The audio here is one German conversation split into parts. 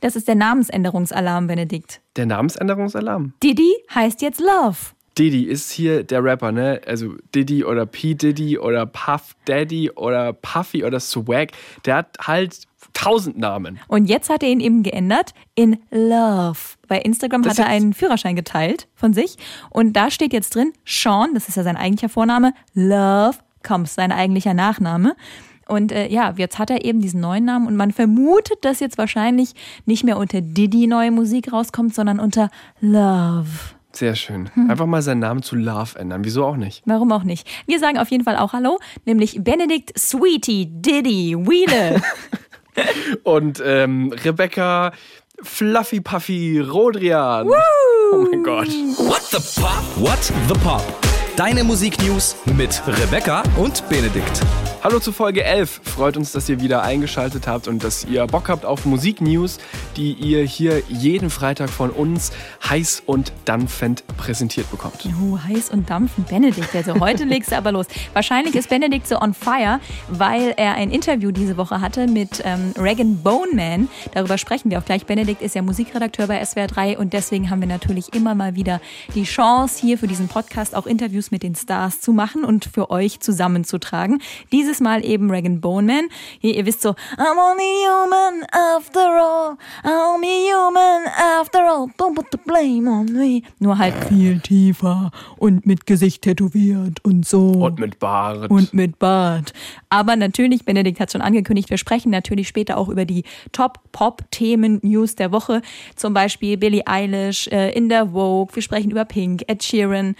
Das ist der Namensänderungsalarm, Benedikt. Der Namensänderungsalarm? Diddy heißt jetzt Love. Diddy ist hier der Rapper, ne? Also Diddy oder P. Diddy oder Puff Daddy oder Puffy oder Swag. Der hat halt tausend Namen. Und jetzt hat er ihn eben geändert in Love. Bei Instagram das hat er einen Führerschein geteilt von sich. Und da steht jetzt drin, Sean, das ist ja sein eigentlicher Vorname, Love Combs, sein eigentlicher Nachname. Und äh, ja, jetzt hat er eben diesen neuen Namen und man vermutet, dass jetzt wahrscheinlich nicht mehr unter Diddy neue Musik rauskommt, sondern unter Love. Sehr schön. Hm. Einfach mal seinen Namen zu Love ändern. Wieso auch nicht? Warum auch nicht? Wir sagen auf jeden Fall auch Hallo, nämlich Benedikt Sweetie Diddy Wheeler. Und ähm, Rebecca Fluffy Puffy Rodrian. Woo! Oh mein Gott. What the Pop? What the Pop? Deine Musiknews mit Rebecca und Benedikt. Hallo zu Folge 11. Freut uns, dass ihr wieder eingeschaltet habt und dass ihr Bock habt auf Musiknews, die ihr hier jeden Freitag von uns heiß und dampfend präsentiert bekommt. Oh, heiß und dampfend, Benedikt. Also heute legst du aber los. Wahrscheinlich ist Benedikt so on fire, weil er ein Interview diese Woche hatte mit ähm, Regan Boneman. Darüber sprechen wir auch gleich. Benedikt ist ja Musikredakteur bei SWR 3 und deswegen haben wir natürlich immer mal wieder die Chance, hier für diesen Podcast auch Interviews mit den Stars zu machen und für euch zusammenzutragen. Diese dieses Mal eben Regan Boneman. Hier, ihr wisst so, I'm only human after all, I'm only human after all, don't put the blame on me. Nur halt viel tiefer und mit Gesicht tätowiert und so. Und mit Bart. Und mit Bart. Aber natürlich, Benedikt hat schon angekündigt, wir sprechen natürlich später auch über die Top-Pop-Themen-News der Woche. Zum Beispiel Billie Eilish äh, in der Vogue. Wir sprechen über Pink, Ed Sheeran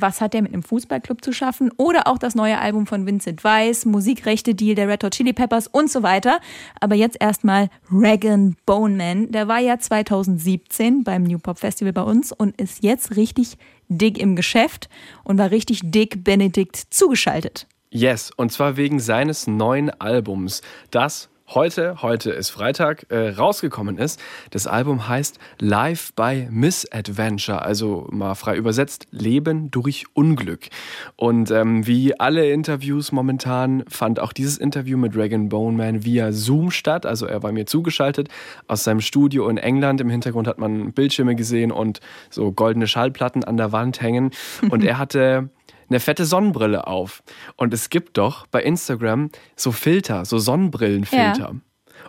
was hat der mit einem Fußballclub zu schaffen? Oder auch das neue Album von Vincent Weiss, Musikrechte-Deal der Red Hot Chili Peppers und so weiter. Aber jetzt erstmal Regan Boneman. Der war ja 2017 beim New Pop Festival bei uns und ist jetzt richtig dick im Geschäft und war richtig dick Benedikt zugeschaltet. Yes, und zwar wegen seines neuen Albums, das heute, heute ist Freitag, äh, rausgekommen ist. Das Album heißt Live by Misadventure, also mal frei übersetzt, Leben durch Unglück. Und ähm, wie alle Interviews momentan fand auch dieses Interview mit Regan Boneman via Zoom statt. Also er war mir zugeschaltet aus seinem Studio in England. Im Hintergrund hat man Bildschirme gesehen und so goldene Schallplatten an der Wand hängen. Und er hatte eine fette Sonnenbrille auf. Und es gibt doch bei Instagram so Filter, so Sonnenbrillenfilter. Ja.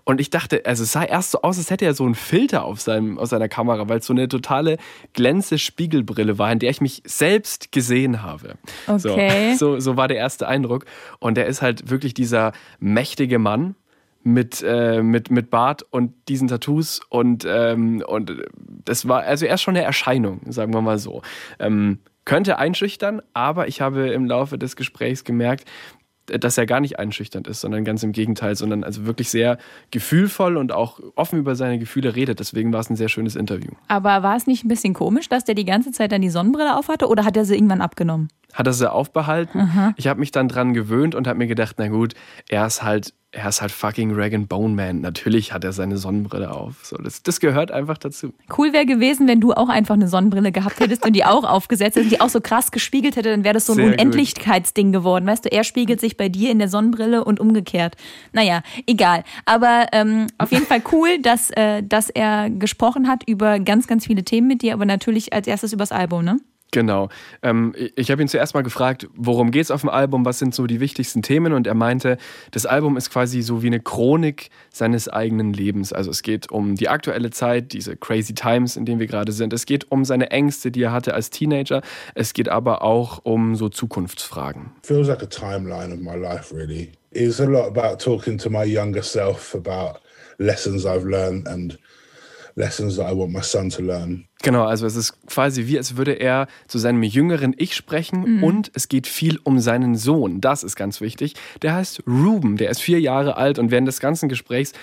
Und ich dachte, also es sah erst so aus, als hätte er so einen Filter auf, seinem, auf seiner Kamera, weil es so eine totale glänze Spiegelbrille war, in der ich mich selbst gesehen habe. Okay. So, so, so war der erste Eindruck. Und er ist halt wirklich dieser mächtige Mann, mit, äh, mit, mit Bart und diesen Tattoos und, ähm, und das war, also er ist schon eine Erscheinung, sagen wir mal so. Ähm, könnte einschüchtern, aber ich habe im Laufe des Gesprächs gemerkt, dass er gar nicht einschüchternd ist, sondern ganz im Gegenteil, sondern also wirklich sehr gefühlvoll und auch offen über seine Gefühle redet. Deswegen war es ein sehr schönes Interview. Aber war es nicht ein bisschen komisch, dass der die ganze Zeit dann die Sonnenbrille aufhatte oder hat er sie irgendwann abgenommen? Hat er sie aufbehalten. Aha. Ich habe mich dann dran gewöhnt und habe mir gedacht, na gut, er ist halt er ist halt fucking Regan Boneman. Natürlich hat er seine Sonnenbrille auf. So, das, das gehört einfach dazu. Cool wäre gewesen, wenn du auch einfach eine Sonnenbrille gehabt hättest und die auch aufgesetzt hättest, die auch so krass gespiegelt hätte, dann wäre das so ein Sehr Unendlichkeitsding geworden. Weißt du, er spiegelt sich bei dir in der Sonnenbrille und umgekehrt. Naja, egal. Aber ähm, auf jeden Fall cool, dass, äh, dass er gesprochen hat über ganz, ganz viele Themen mit dir, aber natürlich als erstes übers Album, ne? Genau. Ähm, ich habe ihn zuerst mal gefragt, worum geht es auf dem Album, was sind so die wichtigsten Themen und er meinte, das Album ist quasi so wie eine Chronik seines eigenen Lebens. Also es geht um die aktuelle Zeit, diese crazy times, in denen wir gerade sind. Es geht um seine Ängste, die er hatte als Teenager. Es geht aber auch um so Zukunftsfragen. Feels like a timeline of my life really. It's a lot about talking to my younger self about lessons I've learned and lessons that I want my son to learn. Genau, also es ist quasi wie, als würde er zu seinem jüngeren Ich sprechen mhm. und es geht viel um seinen Sohn. Das ist ganz wichtig. Der heißt Ruben, der ist vier Jahre alt und während des ganzen Gesprächs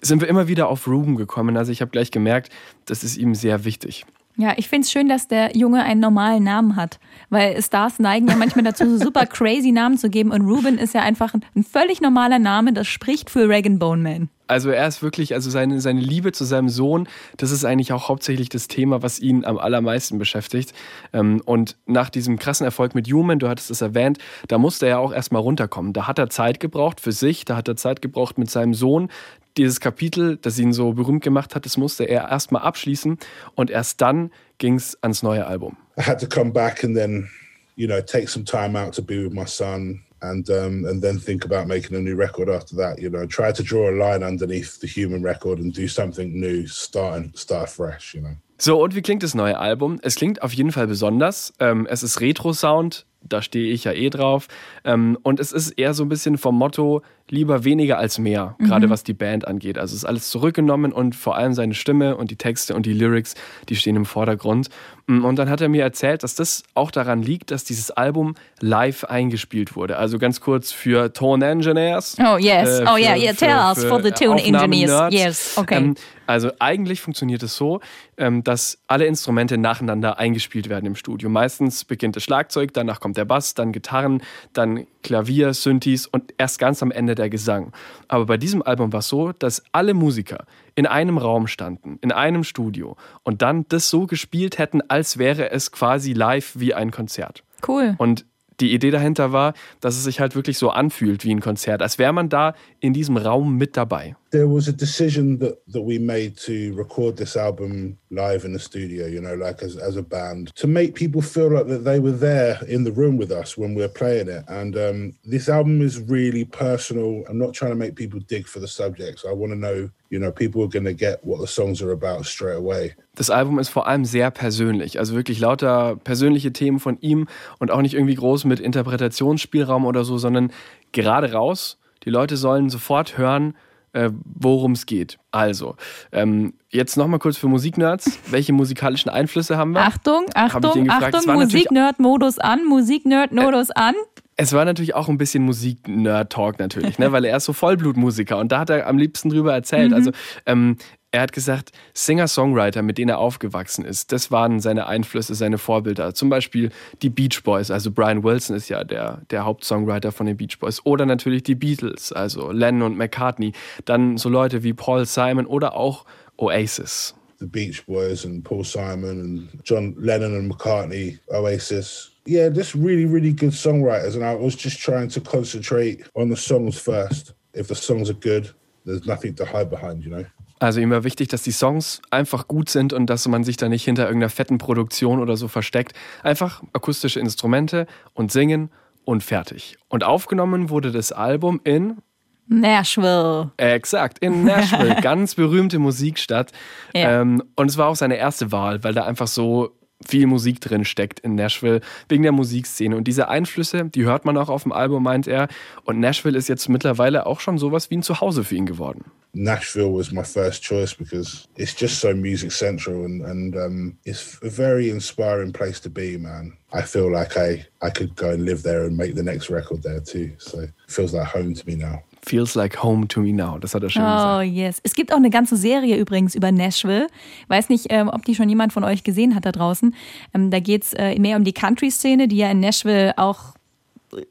sind wir immer wieder auf Ruben gekommen. Also ich habe gleich gemerkt, das ist ihm sehr wichtig. Ja, ich finde es schön, dass der Junge einen normalen Namen hat, weil Stars neigen ja manchmal dazu, so super crazy Namen zu geben und Ruben ist ja einfach ein völlig normaler Name, das spricht für Regan Boneman. Also er ist wirklich, also seine, seine Liebe zu seinem Sohn, das ist eigentlich auch hauptsächlich das Thema, was ihn am allermeisten beschäftigt. Ähm, und nach diesem krassen Erfolg mit Human, du hattest es erwähnt, da musste er auch erstmal runterkommen. Da hat er Zeit gebraucht für sich, da hat er Zeit gebraucht mit seinem Sohn. Dieses Kapitel, das ihn so berühmt gemacht hat, das musste er erstmal abschließen und erst dann ging es ans neue Album. I had to come back and then, you know, take some time out to be with my son. And um, and then think about making a new record after that. You know, try to draw a line underneath the human record and do something new, start and start fresh. You know. So, und wie klingt das neue Album? Es klingt auf jeden Fall besonders. Ähm, es ist Retro-Sound, da stehe ich ja eh drauf. Ähm, und es ist eher so ein bisschen vom Motto, lieber weniger als mehr, mhm. gerade was die Band angeht. Also es ist alles zurückgenommen und vor allem seine Stimme und die Texte und die Lyrics, die stehen im Vordergrund. Mm, und dann hat er mir erzählt, dass das auch daran liegt, dass dieses Album live eingespielt wurde. Also ganz kurz für Tone Engineers. Oh yes, äh, oh yeah, yeah, tell us for the Tone Engineers. Yes, okay. Ähm, also eigentlich funktioniert es so, ähm, dass alle Instrumente nacheinander eingespielt werden im Studio. Meistens beginnt das Schlagzeug, danach kommt der Bass, dann Gitarren, dann Klavier, Synthes und erst ganz am Ende der Gesang. Aber bei diesem Album war es so, dass alle Musiker in einem Raum standen, in einem Studio und dann das so gespielt hätten, als wäre es quasi live wie ein Konzert. Cool. Und die Idee dahinter war, dass es sich halt wirklich so anfühlt wie ein Konzert, als wäre man da in diesem Raum mit dabei. There was a decision that, that we made to record this album live in the studio, you know, like as, as a band, to make people feel like that they were there in the room with us when we we're playing it. And um, this album is really personal. I'm not trying to make people dig for the subjects. I want to know you know, people are gonna get what the songs are about straight away. Das Album ist vor allem sehr persönlich, also wirklich lauter persönliche Themen von ihm und auch nicht irgendwie groß mit Interpretationsspielraum oder so, sondern gerade raus. Die Leute sollen sofort hören, äh, worum es geht. Also, ähm, jetzt nochmal kurz für Musiknerds. Welche musikalischen Einflüsse haben wir? Achtung, Achtung, Achtung, Musiknerd-Modus an, Musiknerd-Modus äh, an. Es war natürlich auch ein bisschen Musik-Nerd-Talk natürlich, ne? weil er ist so Vollblutmusiker und da hat er am liebsten drüber erzählt. Mhm. Also ähm, er hat gesagt, Singer-Songwriter, mit denen er aufgewachsen ist, das waren seine Einflüsse, seine Vorbilder. Zum Beispiel die Beach Boys, also Brian Wilson ist ja der, der Hauptsongwriter von den Beach Boys. Oder natürlich die Beatles, also Lennon und McCartney. Dann so Leute wie Paul Simon oder auch Oasis. The Beach Boys and Paul Simon and John Lennon and McCartney, Oasis. yeah, just really, really good songwriters. And I was just trying to concentrate on the songs first. If the songs are good, there's nothing to hide behind, you know. Also ihm war wichtig, dass die Songs einfach gut sind und dass man sich da nicht hinter irgendeiner fetten Produktion oder so versteckt. Einfach akustische Instrumente und singen und fertig. Und aufgenommen wurde das Album in Nashville. Exakt, in Nashville. Ganz berühmte Musikstadt. Ja. Ähm, und es war auch seine erste Wahl, weil da einfach so viel Musik drin steckt in Nashville, wegen der Musikszene. Und diese Einflüsse, die hört man auch auf dem Album, meint er. Und Nashville ist jetzt mittlerweile auch schon sowas wie ein Zuhause für ihn geworden. Nashville was my first choice because it's just so music central and, and um, it's a very inspiring place to be, man. I feel like I, I could go and live there and make the next record there too. So it feels like home to me now. Feels like home to me now. Das hat er schon oh, gesagt. Oh, yes. Es gibt auch eine ganze Serie übrigens über Nashville. Weiß nicht, ähm, ob die schon jemand von euch gesehen hat da draußen. Ähm, da geht es äh, mehr um die Country-Szene, die ja in Nashville auch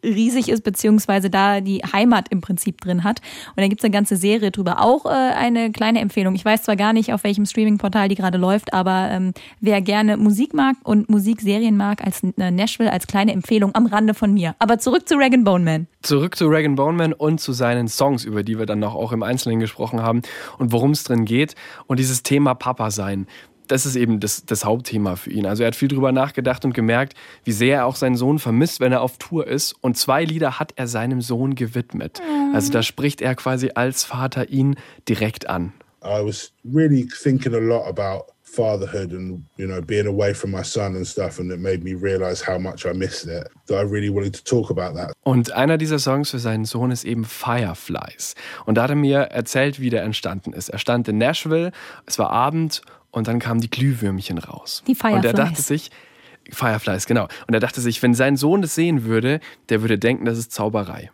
riesig ist, beziehungsweise da die Heimat im Prinzip drin hat. Und da gibt es eine ganze Serie drüber. Auch äh, eine kleine Empfehlung. Ich weiß zwar gar nicht, auf welchem Streaming-Portal die gerade läuft, aber ähm, wer gerne Musik mag und Musikserien mag, als äh, Nashville, als kleine Empfehlung am Rande von mir. Aber zurück zu Regan Bone Man. Zurück zu Regan Bone Man und zu seinen Songs, über die wir dann noch auch im Einzelnen gesprochen haben und worum es drin geht. Und dieses Thema Papa sein das ist eben das, das, Hauptthema für ihn. Also er hat viel drüber nachgedacht und gemerkt, wie sehr er auch seinen Sohn vermisst, wenn er auf Tour ist. Und zwei Lieder hat er seinem Sohn gewidmet. Also da spricht er quasi als Vater ihn direkt an. I was really thinking a lot about fatherhood and you know being away from my son and stuff and it made me realize how much I missed it that I really wanted to talk about that. Und einer dieser Songs für seinen Sohn ist eben Fireflies und da hat er mir erzählt, wie der entstanden ist. Er stand in Nashville, es war Abend und dann kamen die Glühwürmchen raus. Die Fireflies. Und er dachte sich, Fireflies, genau. Und er dachte sich, wenn sein Sohn das sehen würde, der würde denken, das ist Zauberei.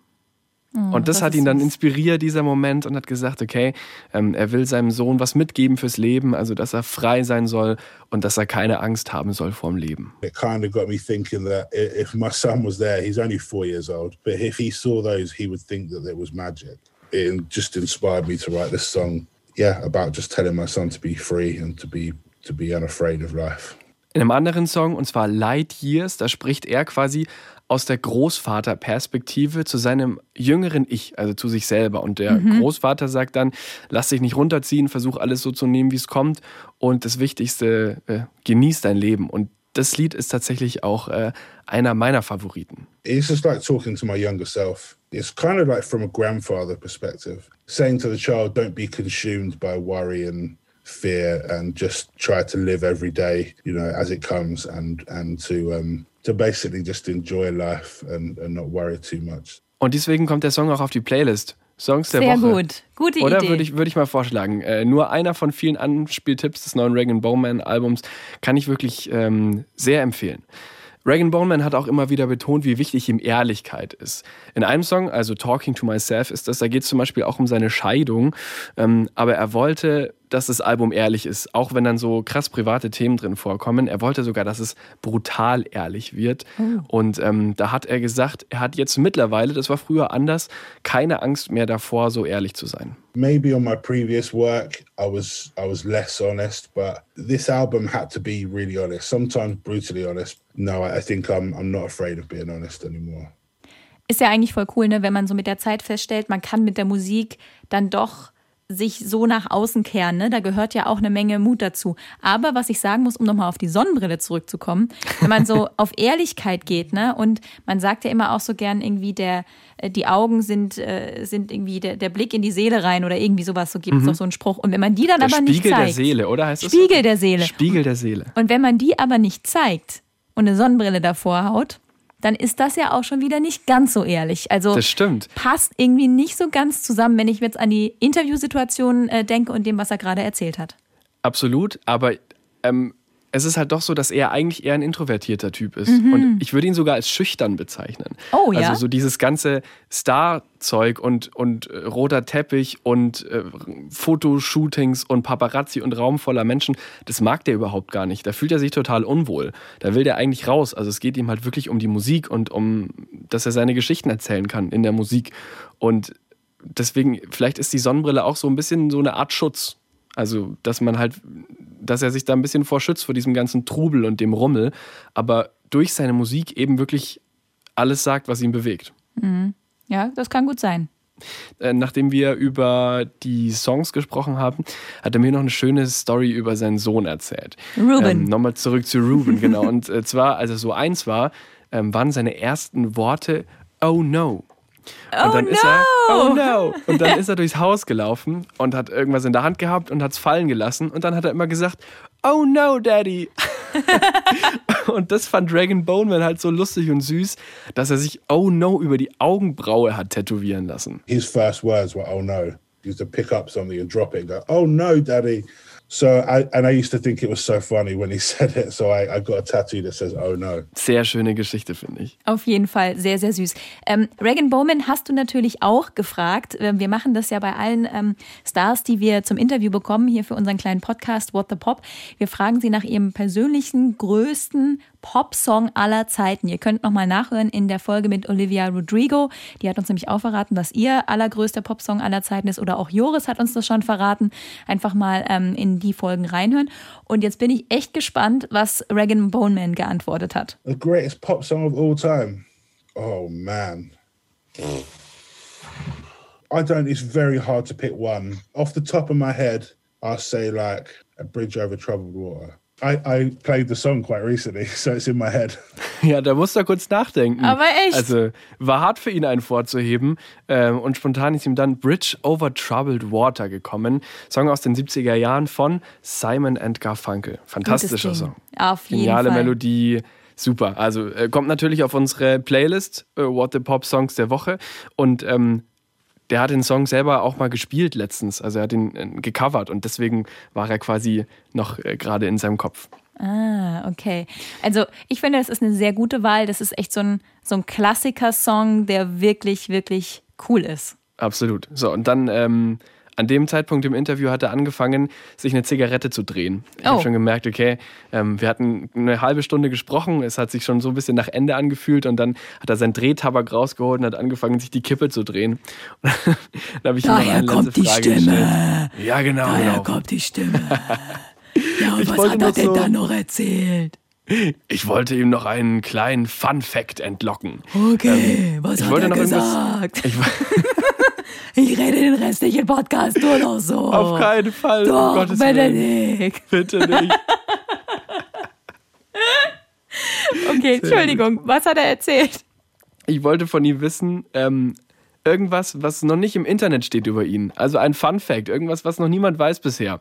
Oh, und das, das hat ihn dann inspiriert, dieser Moment, und hat gesagt, okay, ähm, er will seinem Sohn was mitgeben fürs Leben, also dass er frei sein soll und dass er keine Angst haben soll vor dem Leben. It kind of got me thinking that if my son was there, he's only four years old, but if he saw those, he would think that it was magic. it just inspired me to write this song. Yeah, about just telling my son to be free and to be to be unafraid of life. In einem anderen Song, und zwar Light Years, da spricht er quasi aus der Großvaterperspektive zu seinem jüngeren Ich, also zu sich selber. Und der mhm. Großvater sagt dann, lass dich nicht runterziehen, versuch alles so zu nehmen, wie es kommt. Und das Wichtigste, äh, genieß dein Leben. Und das Lied ist tatsächlich auch äh, einer meiner Favoriten. It's just like talking to my younger self. It's kind of like from a grandfather perspective, saying to the child, don't be consumed by worry and fear and just try to live every day, you know, as it comes and and to um to basically just enjoy life and, and not worry too much. Und deswegen kommt der Song auch auf die Playlist. Songs der Sehr Woche. Sehr gut. Gute Oder Idee. würde ich, würd ich mal vorschlagen. Äh, nur einer von vielen Anspieltipps des neuen Reagan Bowman Albums kann ich wirklich ähm, sehr empfehlen. Reagan Bowman hat auch immer wieder betont, wie wichtig ihm Ehrlichkeit ist. In einem Song, also Talking to Myself, ist das, da geht es zum Beispiel auch um seine Scheidung. Ähm, aber er wollte, dass das Album ehrlich ist, auch wenn dann so krass private Themen drin vorkommen. Er wollte sogar, dass es brutal ehrlich wird. Oh. Und ähm, da hat er gesagt, er hat jetzt mittlerweile, das war früher anders, keine Angst mehr davor, so ehrlich zu sein. Maybe on my previous work, I was I was less honest, but this album had to be really honest. Sometimes brutally honest. No, I think I'm I'm not afraid of being honest anymore. Ist ja eigentlich voll cool, ne, wenn man so mit der Zeit feststellt, man kann mit der Musik dann doch sich so nach außen kehren. Ne? Da gehört ja auch eine Menge Mut dazu. Aber was ich sagen muss, um nochmal auf die Sonnenbrille zurückzukommen, wenn man so auf Ehrlichkeit geht, ne? Und man sagt ja immer auch so gern irgendwie, der, äh, die Augen sind, äh, sind irgendwie der, der Blick in die Seele rein oder irgendwie sowas, so gibt es mhm. doch so einen Spruch. Und wenn man die dann der aber Spiegel nicht zeigt. Spiegel der Seele, oder heißt es? Spiegel der Seele. Spiegel der Seele. Und wenn man die aber nicht zeigt und eine Sonnenbrille davor haut, dann ist das ja auch schon wieder nicht ganz so ehrlich. Also das stimmt. passt irgendwie nicht so ganz zusammen, wenn ich jetzt an die Interviewsituation äh, denke und dem, was er gerade erzählt hat. Absolut, aber ähm, es ist halt doch so, dass er eigentlich eher ein introvertierter Typ ist. Mhm. Und ich würde ihn sogar als schüchtern bezeichnen. Oh ja. Also so dieses ganze Star-Zeug und, und äh, roter Teppich und äh, Fotoshootings und Paparazzi und Raum voller Menschen, das mag der überhaupt gar nicht. Da fühlt er sich total unwohl. Da will der eigentlich raus. Also es geht ihm halt wirklich um die Musik und um, dass er seine Geschichten erzählen kann in der Musik. Und deswegen, vielleicht ist die Sonnenbrille auch so ein bisschen so eine Art Schutz. Also, dass man halt, dass er sich da ein bisschen vorschützt vor diesem ganzen Trubel und dem Rummel, aber durch seine Musik eben wirklich alles sagt, was ihn bewegt. Mhm. Ja, das kann gut sein. Äh, nachdem wir über die Songs gesprochen haben, hat er mir noch eine schöne Story über seinen Sohn erzählt. Ruben. Ähm, Nochmal zurück zu Ruben, genau. Und äh, zwar, als er so eins war, ähm, waren seine ersten Worte, oh no. Und oh dann no! ist er, oh no! Und dann ist er durchs Haus gelaufen und hat irgendwas in der Hand gehabt und hat es fallen gelassen. Und dann hat er immer gesagt, oh no, Daddy! und das fand Dragon Boneman halt so lustig und süß, dass er sich oh no über die Augenbraue hat tätowieren lassen. His first words were oh no. He used to pick up something and drop it and go, oh no, Daddy. So I and I used to think it was so funny when he said it. So I, I got a tattoo that says "Oh no." Sehr schöne Geschichte finde ich. Auf jeden Fall sehr sehr süß. Ähm, Regan Bowman hast du natürlich auch gefragt. Ähm, wir machen das ja bei allen ähm, Stars, die wir zum Interview bekommen hier für unseren kleinen Podcast What the Pop. Wir fragen sie nach ihrem persönlichen größten Pop-Song aller Zeiten. Ihr könnt nochmal nachhören in der Folge mit Olivia Rodrigo. Die hat uns nämlich auch verraten, was ihr allergrößter Pop-Song aller Zeiten ist. Oder auch Joris hat uns das schon verraten. Einfach mal ähm, in die Folgen reinhören. Und jetzt bin ich echt gespannt, was Regan Boneman geantwortet hat. The greatest pop song of all time. Oh man. I don't, it's very hard to pick one. Off the top of my head, I'll say like a bridge over troubled water. I, I played the song quite recently, so it's in my head. Ja, da musst du kurz nachdenken. Aber echt? Also war hart für ihn, einen vorzuheben. Ähm, und spontan ist ihm dann Bridge Over Troubled Water gekommen. Song aus den 70er Jahren von Simon and Garfunkel. Fantastischer Song. Auf jeden Geniale Fall. Melodie. Super. Also äh, kommt natürlich auf unsere Playlist äh, What the Pop Songs der Woche. Und ähm, der hat den Song selber auch mal gespielt letztens. Also er hat ihn äh, gecovert und deswegen war er quasi noch gerade in seinem Kopf. Ah, okay. Also ich finde, das ist eine sehr gute Wahl. Das ist echt so ein, so ein Klassiker-Song, der wirklich, wirklich cool ist. Absolut. So, und dann ähm, an dem Zeitpunkt im Interview hat er angefangen, sich eine Zigarette zu drehen. Ich Oh. habe schon gemerkt, okay, ähm, wir hatten eine halbe Stunde gesprochen, es hat sich schon so ein bisschen nach Ende angefühlt und dann hat er seinen Drehtabak rausgeholt und hat angefangen, sich die Kippe zu drehen. Und dann habe ich ihm noch Daher eine kommt letzte die Frage Stimme. gestellt. Ja, genau, Daher genau. kommt die Stimme. Ja, und Ich was wollte hat er denn so- da noch erzählt? Ich wollte ihm noch einen kleinen Fun-Fact entlocken. Okay, was ich hat wollte er noch gesagt? Ich, Ich rede den restlichen Podcast nur noch so. auf keinen Fall. um Doch, Gottes Willen. Benedikt. Bitte nicht. Okay, Entschuldigung, was hat er erzählt? Ich wollte von ihm wissen, ähm, irgendwas, was noch nicht im Internet steht über ihn. Also ein Fun Fact, irgendwas, was noch niemand weiß bisher.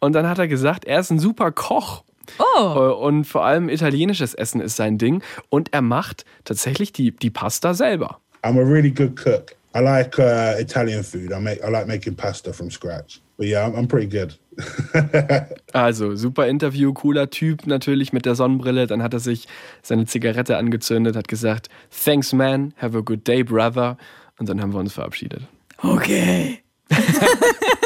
Und dann hat er gesagt, er ist ein super Koch. Oh. Äh, Und vor allem italienisches Essen ist sein Ding. Und er macht tatsächlich die, die Pasta selber. I'm a really good cook. I like uh, Italian food. I make I like making pasta from scratch. But yeah, I'm, I'm pretty good. Also, super Interview, cooler Typ natürlich mit der Sonnenbrille. Dann hat er sich seine Zigarette angezündet, hat gesagt, thanks man, have a good day, brother. Und dann haben wir uns verabschiedet. Okay.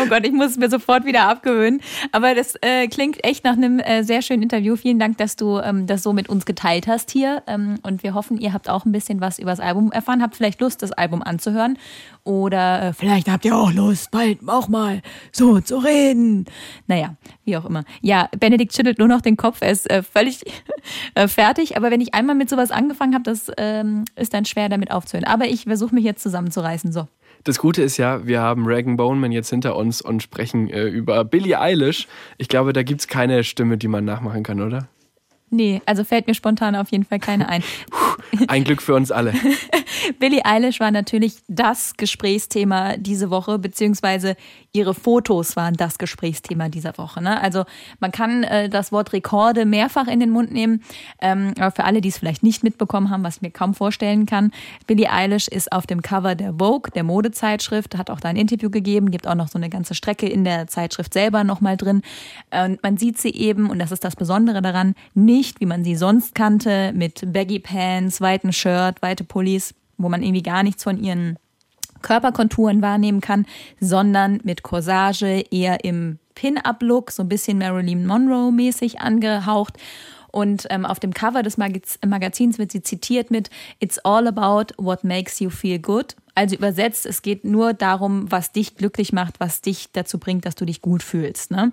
Oh Gott, ich muss es mir sofort wieder abgewöhnen. Aber das äh, klingt echt nach einem äh, sehr schönen Interview. Vielen Dank, dass du ähm, das so mit uns geteilt hast hier. Ähm, und wir hoffen, ihr habt auch ein bisschen was über das Album erfahren. Habt vielleicht Lust, das Album anzuhören. Oder äh, Vielleicht habt ihr auch Lust, bald auch mal so zu reden. Naja, wie auch immer. Ja, Benedikt schüttelt nur noch den Kopf, er ist äh, völlig äh, fertig. Aber wenn ich einmal mit sowas angefangen habe, das ähm, ist dann schwer damit aufzuhören. Aber ich versuche mich jetzt zusammenzureißen. So. Das Gute ist ja, wir haben Regan Boneman jetzt hinter uns und sprechen äh, über Billie Eilish. Ich glaube, da gibt es keine Stimme, die man nachmachen kann, oder? Nee, also fällt mir spontan auf jeden Fall keine ein. Ein Glück für uns alle. Billie Eilish war natürlich das Gesprächsthema diese Woche, beziehungsweise ihre Fotos waren das Gesprächsthema dieser Woche. Ne? Also man kann äh, das Wort Rekorde mehrfach in den Mund nehmen, ähm, aber für alle, die es vielleicht nicht mitbekommen haben, was ich mir kaum vorstellen kann, Billie Eilish ist auf dem Cover der Vogue, der Modezeitschrift, hat auch da ein Interview gegeben, gibt auch noch so eine ganze Strecke in der Zeitschrift selber nochmal drin. Und man sieht sie eben, und das ist das Besondere daran, nicht, wie man sie sonst kannte, mit Baggy Pants, weiten Shirt, weite Pullis, wo man irgendwie gar nichts von ihren Körperkonturen wahrnehmen kann, sondern mit Corsage eher im Pin-Up-Look, so ein bisschen Marilyn Monroe-mäßig angehaucht. Und ähm, auf dem Cover des Magaz Magazins wird sie zitiert mit It's all about what makes you feel good. Also übersetzt, es geht nur darum, was dich glücklich macht, was dich dazu bringt, dass du dich gut fühlst. Ne?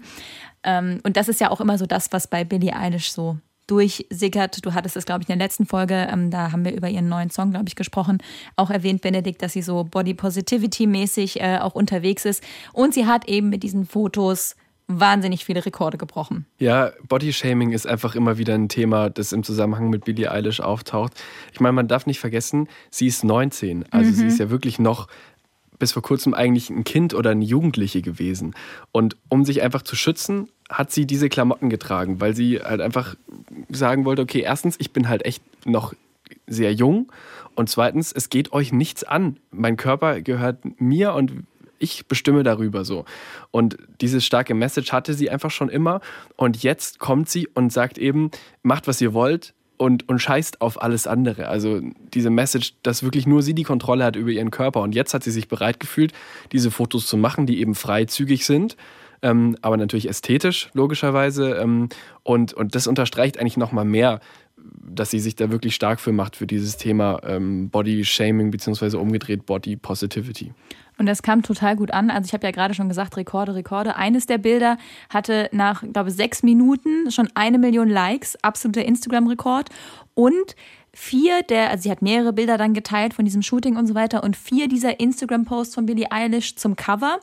Ähm, und das ist ja auch immer so das, was bei Billie Eilish so durchsickert. Du hattest es, glaube ich, in der letzten Folge, ähm, da haben wir über ihren neuen Song, glaube ich, gesprochen, auch erwähnt, Benedikt, dass sie so Body Positivity-mäßig äh, auch unterwegs ist. Und sie hat eben mit diesen Fotos wahnsinnig viele Rekorde gebrochen. Ja, Bodyshaming ist einfach immer wieder ein Thema, das im Zusammenhang mit Billie Eilish auftaucht. Ich meine, man darf nicht vergessen, sie ist 19. Also sie ist ja wirklich noch bis vor kurzem eigentlich ein Kind oder eine Jugendliche gewesen. Und um sich einfach zu schützen, hat sie diese Klamotten getragen, weil sie halt einfach sagen wollte, okay, erstens, ich bin halt echt noch sehr jung und zweitens, es geht euch nichts an. Mein Körper gehört mir und ich bestimme darüber so. Und diese starke Message hatte sie einfach schon immer. Und jetzt kommt sie und sagt eben, macht, was ihr wollt und, und scheißt auf alles andere. Also diese Message, dass wirklich nur sie die Kontrolle hat über ihren Körper. Und jetzt hat sie sich bereit gefühlt, diese Fotos zu machen, die eben freizügig sind. Ähm, aber natürlich ästhetisch, logischerweise. Ähm, und, und das unterstreicht eigentlich nochmal mehr, dass sie sich da wirklich stark für macht, für dieses Thema ähm, Body Shaming, beziehungsweise umgedreht Body Positivity. Und das kam total gut an. Also ich habe ja gerade schon gesagt, Rekorde, Rekorde. Eines der Bilder hatte nach, glaube ich, sechs Minuten schon eine Million Likes, absoluter Instagram-Rekord. Und vier der, also sie hat mehrere Bilder dann geteilt von diesem Shooting und so weiter. Und vier dieser Instagram-Posts von Billie Eilish zum Cover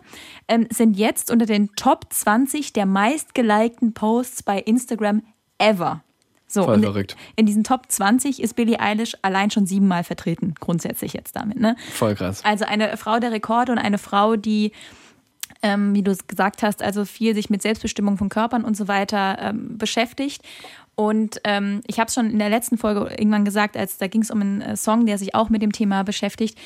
ähm, sind jetzt unter den Top 20 der meistgelikten Posts bei Instagram ever. So, Voll verrückt. In diesen Top 20 ist Billie Eilish allein schon siebenmal vertreten, grundsätzlich jetzt damit. Ne? Voll krass. Also eine Frau der Rekorde und eine Frau, die, ähm, wie du es gesagt hast, also viel sich mit Selbstbestimmung von Körpern und so weiter ähm, beschäftigt. Und ähm, ich habe es schon in der letzten Folge irgendwann gesagt, als da ging es um einen äh, Song, der sich auch mit dem Thema beschäftigt.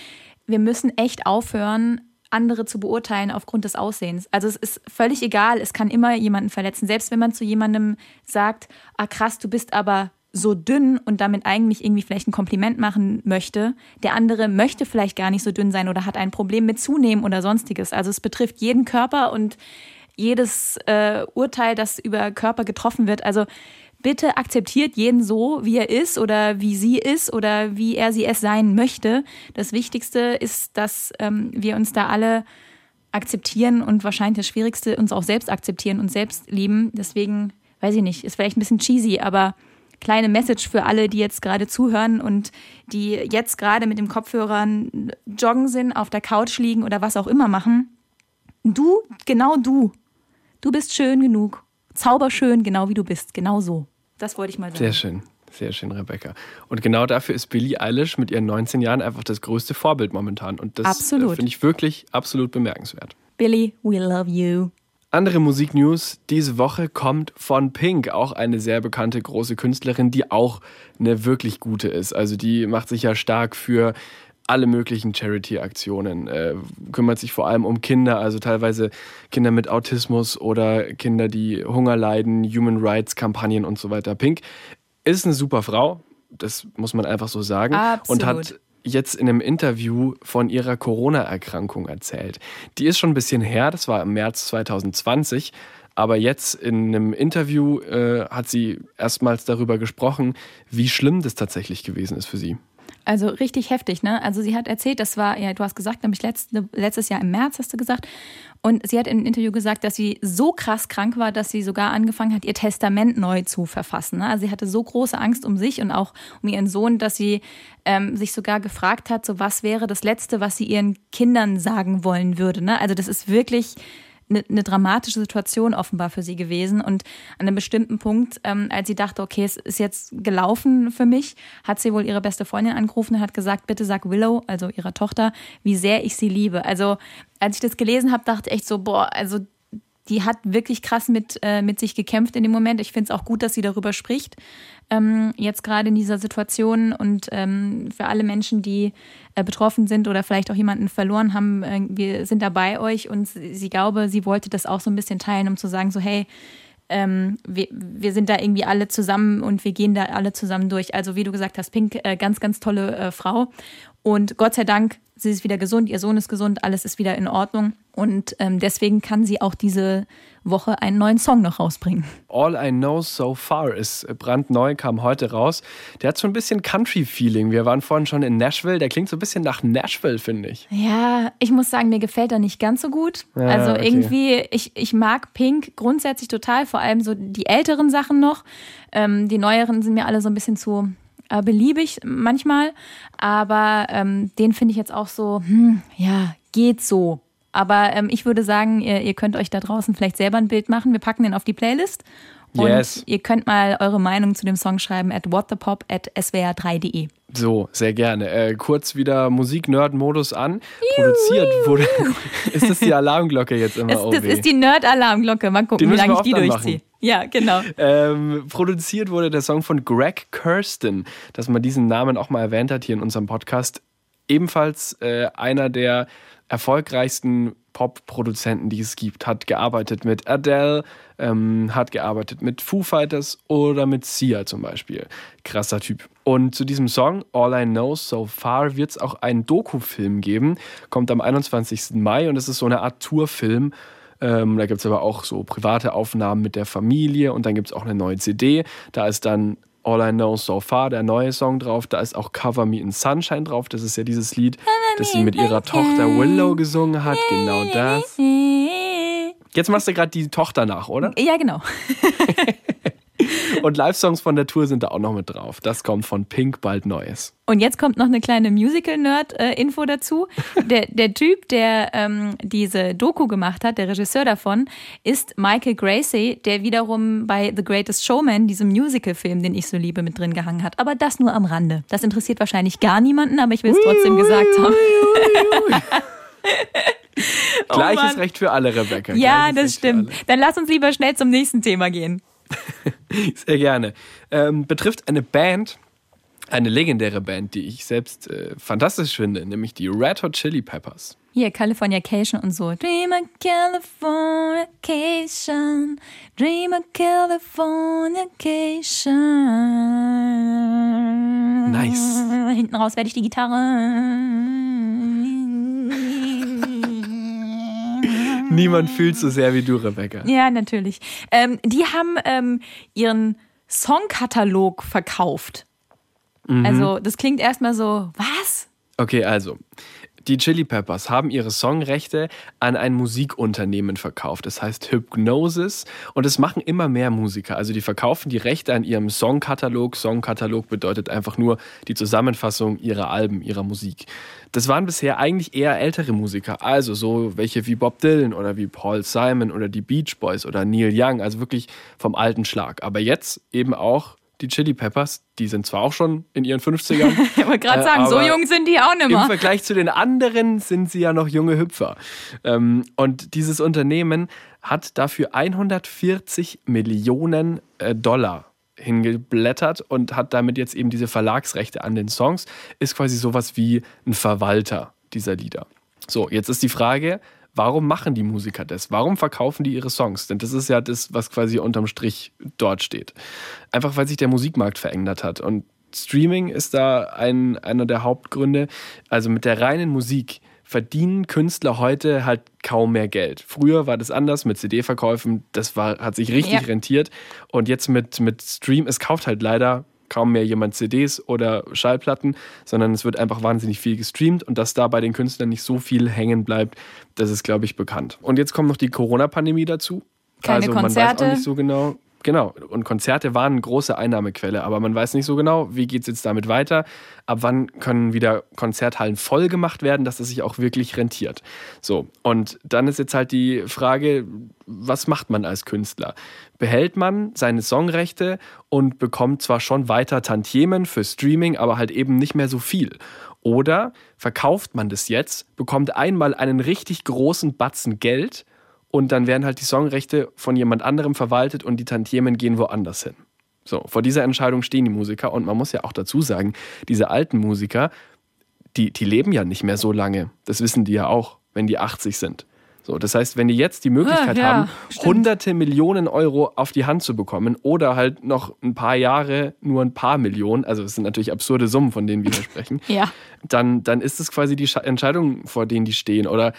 Wir müssen echt aufhören, andere zu beurteilen aufgrund des Aussehens. Also es ist völlig egal, es kann immer jemanden verletzen. Selbst wenn man zu jemandem sagt, ah krass, du bist aber so dünn und damit eigentlich irgendwie vielleicht ein Kompliment machen möchte. Der andere möchte vielleicht gar nicht so dünn sein oder hat ein Problem mit Zunehmen oder sonstiges. Also es betrifft jeden Körper und jedes äh, Urteil, das über Körper getroffen wird. Also bitte akzeptiert jeden so, wie er ist oder wie sie ist oder wie er sie es sein möchte. Das Wichtigste ist, dass ähm, wir uns da alle akzeptieren und wahrscheinlich das Schwierigste uns auch selbst akzeptieren und selbst lieben. Deswegen, weiß ich nicht, ist vielleicht ein bisschen cheesy, aber kleine Message für alle, die jetzt gerade zuhören und die jetzt gerade mit dem Kopfhörern joggen sind, auf der Couch liegen oder was auch immer machen. Du, genau du, du bist schön genug, zauberschön, genau wie du bist, genau so. Das wollte ich mal sagen. Sehr schön. Sehr schön, Rebecca. Und genau dafür ist Billie Eilish mit ihren 19 Jahren einfach das größte Vorbild momentan. Und das äh, finde ich wirklich absolut bemerkenswert. Billy, we love you. Andere Musiknews diese Woche kommt von Pink, auch eine sehr bekannte große Künstlerin, die auch eine wirklich gute ist. Also die macht sich ja stark für alle möglichen Charity-Aktionen, äh, kümmert sich vor allem um Kinder, also teilweise Kinder mit Autismus oder Kinder, die Hunger leiden, Human Rights-Kampagnen und so weiter. Pink ist eine super Frau, das muss man einfach so sagen. Absolut. Und hat jetzt in einem Interview von ihrer Corona-Erkrankung erzählt. Die ist schon ein bisschen her, das war im März 2020. Aber jetzt in einem Interview äh, hat sie erstmals darüber gesprochen, wie schlimm das tatsächlich gewesen ist für sie. Also richtig heftig, ne? Also sie hat erzählt, das war, ja, du hast gesagt, nämlich letzte, letztes Jahr im März hast du gesagt. Und sie hat in einem Interview gesagt, dass sie so krass krank war, dass sie sogar angefangen hat, ihr Testament neu zu verfassen. Ne? Also sie hatte so große Angst um sich und auch um ihren Sohn, dass sie ähm, sich sogar gefragt hat, so was wäre das Letzte, was sie ihren Kindern sagen wollen würde. Ne? Also das ist wirklich eine, eine dramatische Situation offenbar für sie gewesen. Und an einem bestimmten Punkt, ähm, als sie dachte, okay, es ist jetzt gelaufen für mich, hat sie wohl ihre beste Freundin angerufen und hat gesagt, bitte sag Willow, also ihrer Tochter, wie sehr ich sie liebe. Also als ich das gelesen habe, dachte ich echt so, boah, also die hat wirklich krass mit, äh, mit sich gekämpft in dem Moment. Ich finde es auch gut, dass sie darüber spricht, ähm, jetzt gerade in dieser Situation. Und ähm, für alle Menschen, die äh, betroffen sind oder vielleicht auch jemanden verloren haben, äh, wir sind da bei euch. Und sie, sie glaube, sie wollte das auch so ein bisschen teilen, um zu sagen, so hey, ähm, wir, wir sind da irgendwie alle zusammen und wir gehen da alle zusammen durch. Also wie du gesagt hast, Pink, äh, ganz, ganz tolle äh, Frau. Und Gott sei Dank, sie ist wieder gesund, ihr Sohn ist gesund, alles ist wieder in Ordnung. Und ähm, deswegen kann sie auch diese Woche einen neuen Song noch rausbringen. All I Know So Far ist brandneu, kam heute raus. Der hat so ein bisschen Country-Feeling. Wir waren vorhin schon in Nashville. Der klingt so ein bisschen nach Nashville, finde ich. Ja, ich muss sagen, mir gefällt er nicht ganz so gut. Ja, also okay. irgendwie, ich, ich mag Pink grundsätzlich total, vor allem so die älteren Sachen noch. Ähm, die neueren sind mir alle so ein bisschen zu äh, beliebig manchmal. Aber ähm, den finde ich jetzt auch so, hm, ja, geht so. Aber ähm, ich würde sagen, ihr, ihr könnt euch da draußen vielleicht selber ein Bild machen. Wir packen den auf die Playlist. Und Yes. ihr könnt mal eure Meinung zu dem Song schreiben at whatthepop at swr3.de. So, sehr gerne. Äh, kurz wieder Musik-Nerd-Modus an. Produziert wurde. ist das die Alarmglocke jetzt immer? Das, oh das ist die Nerd-Alarmglocke. Mal gucken, wie lange ich die durchziehe. Ja, genau. Ähm, produziert wurde der Song von Greg Kirsten, dass man diesen Namen auch mal erwähnt hat hier in unserem Podcast. Ebenfalls äh, einer der erfolgreichsten Pop-Produzenten, die es gibt. Hat gearbeitet mit Adele, ähm, hat gearbeitet mit Foo Fighters oder mit Sia zum Beispiel. Krasser Typ. Und zu diesem Song All I Know So Far wird es auch einen Doku-Film geben. Kommt am 21. Mai und es ist so eine Art Tourfilm. Ähm, da gibt es aber auch so private Aufnahmen mit der Familie und dann gibt es auch eine neue CD. Da ist dann All I Know So Far, der neue Song drauf. Da ist auch Cover Me in Sunshine drauf. Das ist ja dieses Lied, das sie mit ihrer Tochter Willow gesungen hat. Genau das. Jetzt machst du gerade die Tochter nach, oder? Ja, genau. Und Live-Songs von der Tour sind da auch noch mit drauf. Das kommt von Pink bald Neues. Und jetzt kommt noch eine kleine Musical-Nerd-Info dazu. Der, der Typ, der ähm, diese Doku gemacht hat, der Regisseur davon, ist Michael Gracie, der wiederum bei The Greatest Showman, diesem Musical-Film, den ich so liebe, mit drin gehangen hat. Aber das nur am Rande. Das interessiert wahrscheinlich gar niemanden, aber ich will es trotzdem gesagt haben. Gleiches Oh Mann. Recht für alle, Rebecca. Ja, Gleiches das Recht stimmt. Dann lass uns lieber schnell zum nächsten Thema gehen. Sehr gerne. Ähm, betrifft eine Band, eine legendäre Band, die ich selbst äh, fantastisch finde, nämlich die Red Hot Chili Peppers. Hier, Californication und so. Dream of Californication. Dream of Californication. Nice. Hinten raus werde ich die Gitarre. Niemand fühlt so sehr wie du, Rebecca. Ja, natürlich. Ähm, die haben ähm, ihren Songkatalog verkauft. Also, das klingt erstmal so, was? Okay, also. Die Chili Peppers haben ihre Songrechte an ein Musikunternehmen verkauft. Das heißt Hypnosis. Und es machen immer mehr Musiker. Also die verkaufen die Rechte an ihrem Songkatalog. Songkatalog bedeutet einfach nur die Zusammenfassung ihrer Alben, ihrer Musik. Das waren bisher eigentlich eher ältere Musiker. Also so welche wie Bob Dylan oder wie Paul Simon oder die Beach Boys oder Neil Young. Also wirklich vom alten Schlag. Aber jetzt eben auch die Chili Peppers, die sind zwar auch schon in ihren 50ern. Ich wollte gerade Äh, sagen, so aber jung sind die auch nicht Im mehr. Vergleich zu den anderen sind sie ja noch junge Hüpfer. Ähm, und dieses Unternehmen hat dafür 140 Millionen äh, Dollar hingeblättert und hat damit jetzt eben diese Verlagsrechte an den Songs, ist quasi sowas wie ein Verwalter dieser Lieder. So, jetzt ist die Frage, warum machen die Musiker das? Warum verkaufen die ihre Songs? Denn das ist ja das, was quasi unterm Strich dort steht. Einfach weil sich der Musikmarkt verändert hat. Und Streaming ist da ein, einer der Hauptgründe. Also mit der reinen Musik verdienen Künstler heute halt kaum mehr Geld. Früher war das anders mit CD-Verkäufen, das war, hat sich richtig Ja. rentiert. Und jetzt mit, mit Stream, es kauft halt leider kaum mehr jemand CDs oder Schallplatten, sondern es wird einfach wahnsinnig viel gestreamt und dass da bei den Künstlern nicht so viel hängen bleibt, das ist, glaube ich, bekannt. Und jetzt kommt noch die Corona-Pandemie dazu. Keine also man Konzerte. weiß auch nicht so genau. Genau, und Konzerte waren eine große Einnahmequelle, aber man weiß nicht so genau, wie geht es jetzt damit weiter, ab wann können wieder Konzerthallen voll gemacht werden, dass das sich auch wirklich rentiert. So, und dann ist jetzt halt die Frage, was macht man als Künstler? Behält man seine Songrechte und bekommt zwar schon weiter Tantiemen für Streaming, aber halt eben nicht mehr so viel? Oder verkauft man das jetzt, bekommt einmal einen richtig großen Batzen Geld und dann werden halt die Songrechte von jemand anderem verwaltet und die Tantiemen gehen woanders hin. So, vor dieser Entscheidung stehen die Musiker und man muss ja auch dazu sagen, diese alten Musiker, die, die leben ja nicht mehr so lange. Das wissen die ja auch, wenn die 80 sind. So, das heißt, wenn die jetzt die Möglichkeit Ah, ja, haben, stimmt. hunderte Millionen Euro auf die Hand zu bekommen oder halt noch ein paar Jahre nur ein paar Millionen, also es sind natürlich absurde Summen, von denen wir hier sprechen, Ja. dann, dann ist es quasi die Entscheidung, vor denen die stehen. Oder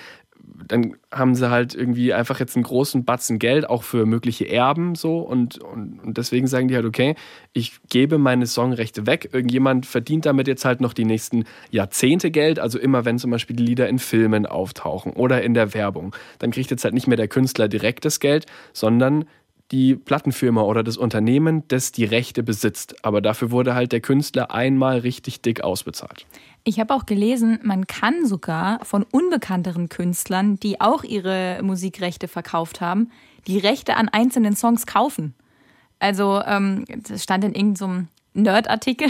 dann haben sie halt irgendwie einfach jetzt einen großen Batzen Geld, auch für mögliche Erben so. Und, und, und deswegen sagen die halt, okay, ich gebe meine Songrechte weg. Irgendjemand verdient damit jetzt halt noch die nächsten Jahrzehnte Geld. Also immer, wenn zum Beispiel die Lieder in Filmen auftauchen oder in der Werbung, dann kriegt jetzt halt nicht mehr der Künstler direkt das Geld, sondern die Plattenfirma oder das Unternehmen, das die Rechte besitzt. Aber dafür wurde halt der Künstler einmal richtig dick ausbezahlt. Ich habe auch gelesen, man kann sogar von unbekannteren Künstlern, die auch ihre Musikrechte verkauft haben, die Rechte an einzelnen Songs kaufen. Also, ähm, das stand in irgendeinem Nerd-Artikel.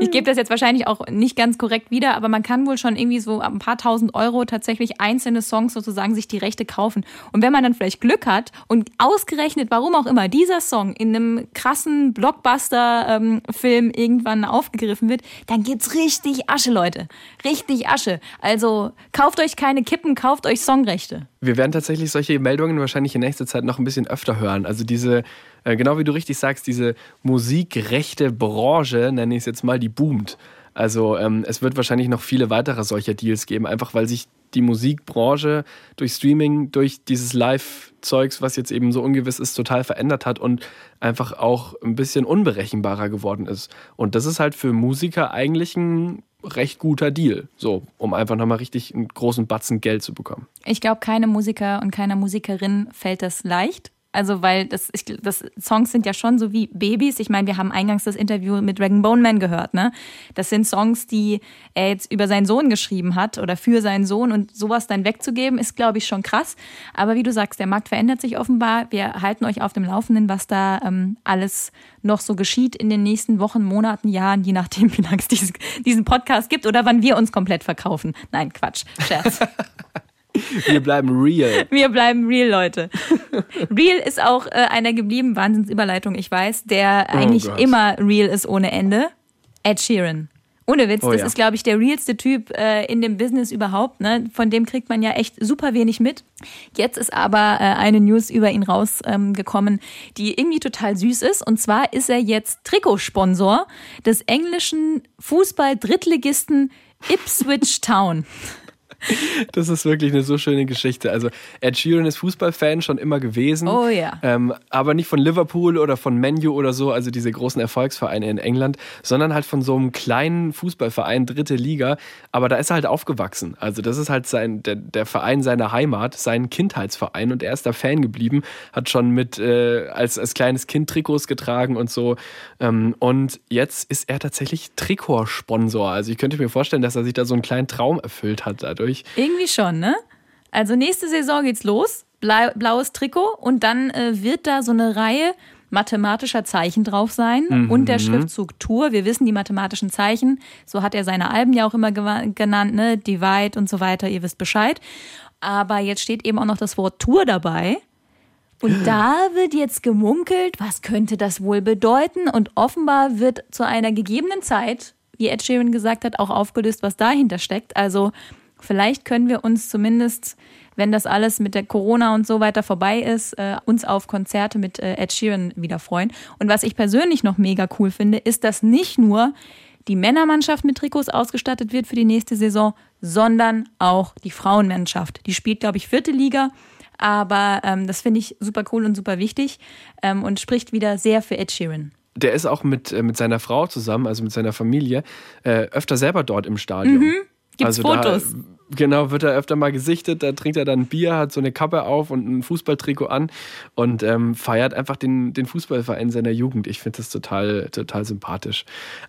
Ich gebe das jetzt wahrscheinlich auch nicht ganz korrekt wieder, aber man kann wohl schon irgendwie so ab ein paar tausend Euro tatsächlich einzelne Songs sozusagen sich die Rechte kaufen. Und wenn man dann vielleicht Glück hat und ausgerechnet, warum auch immer, dieser Song in einem krassen Blockbuster-Film irgendwann aufgegriffen wird, dann gibt's richtig Asche, Leute. Richtig Asche. Also kauft euch keine Kippen, kauft euch Songrechte. Wir werden tatsächlich solche Meldungen wahrscheinlich in nächster Zeit noch ein bisschen öfter hören. Also diese, genau wie du richtig sagst, diese musikrechte Branche, nenne ich es jetzt mal, die boomt. Also ähm, es wird wahrscheinlich noch viele weitere solcher Deals geben, einfach weil sich die Musikbranche durch Streaming, durch dieses Live-Zeugs, was jetzt eben so ungewiss ist, total verändert hat und einfach auch ein bisschen unberechenbarer geworden ist. Und das ist halt für Musiker eigentlich ein recht guter Deal, so, um einfach nochmal richtig einen großen Batzen Geld zu bekommen. Ich glaube, keine Musiker und keiner Musikerin fällt das leicht. Also, weil das, ich, das Songs sind ja schon so wie Babys. Ich meine, wir haben eingangs das Interview mit Dragon Bone Man gehört, ne? Das sind Songs, die er jetzt über seinen Sohn geschrieben hat oder für seinen Sohn und sowas dann wegzugeben, ist, glaube ich, schon krass. Aber wie du sagst, der Markt verändert sich offenbar. Wir halten euch auf dem Laufenden, was da ähm, alles noch so geschieht in den nächsten Wochen, Monaten, Jahren, je nachdem, wie lange es dieses, diesen Podcast gibt oder wann wir uns komplett verkaufen. Nein, Quatsch, Scherz. Wir bleiben real. Wir bleiben real, Leute. Real ist auch äh, einer geblieben, Wahnsinnsüberleitung, ich weiß, der eigentlich Gott. immer real ist ohne Ende. Ed Sheeran. Ohne Witz, Oh das ja. ist, glaube ich, der realste Typ äh, in dem Business überhaupt. Ne? Von dem kriegt man ja echt super wenig mit. Jetzt ist aber äh, eine News über ihn rausgekommen, ähm, gekommen, die irgendwie total süß ist. Und zwar ist er jetzt Trikotsponsor des englischen Fußball-Drittligisten Ipswich Town. Das ist wirklich eine so schöne Geschichte. Also Ed Sheeran ist Fußballfan schon immer gewesen. Oh ja. Ähm, aber nicht von Liverpool oder von Menu oder so, also diese großen Erfolgsvereine in England, sondern halt von so einem kleinen Fußballverein, dritte Liga. Aber da ist er halt aufgewachsen. Also das ist halt sein, der, der Verein seiner Heimat, sein Kindheitsverein. Und er ist da Fan geblieben, hat schon mit äh, als, als kleines Kind Trikots getragen und so. Ähm, und jetzt ist er tatsächlich Trikotsponsor. Also ich könnte mir vorstellen, dass er sich da so einen kleinen Traum erfüllt hat dadurch. Irgendwie schon, ne? Also nächste Saison geht's los. Blau, blaues Trikot und dann äh, wird da so eine Reihe mathematischer Zeichen drauf sein und der Schriftzug Tour. Wir wissen die mathematischen Zeichen. So hat er seine Alben ja auch immer genannt, ne? Divide und so weiter. Ihr wisst Bescheid. Aber jetzt steht eben auch noch das Wort Tour dabei. Und da wird jetzt gemunkelt, was könnte das wohl bedeuten? Und offenbar wird zu einer gegebenen Zeit, wie Ed Sheeran gesagt hat, auch aufgelöst, was dahinter steckt. Also vielleicht können wir uns zumindest, wenn das alles mit der Corona und so weiter vorbei ist, äh, uns auf Konzerte mit äh, Ed Sheeran wieder freuen. Und was ich persönlich noch mega cool finde, ist, dass nicht nur die Männermannschaft mit Trikots ausgestattet wird für die nächste Saison, sondern auch die Frauenmannschaft. Die spielt, glaube ich, vierte Liga. Aber ähm, das finde ich super cool und super wichtig ähm, und spricht wieder sehr für Ed Sheeran. Der ist auch mit, äh, mit seiner Frau zusammen, also mit seiner Familie, äh, öfter selber dort im Stadion. Gibt's also Fotos? Da, genau, wird er öfter mal gesichtet, da trinkt er dann Bier, hat so eine Kappe auf und ein Fußballtrikot an und ähm, feiert einfach den, den Fußballverein seiner Jugend. Ich finde das total, total sympathisch.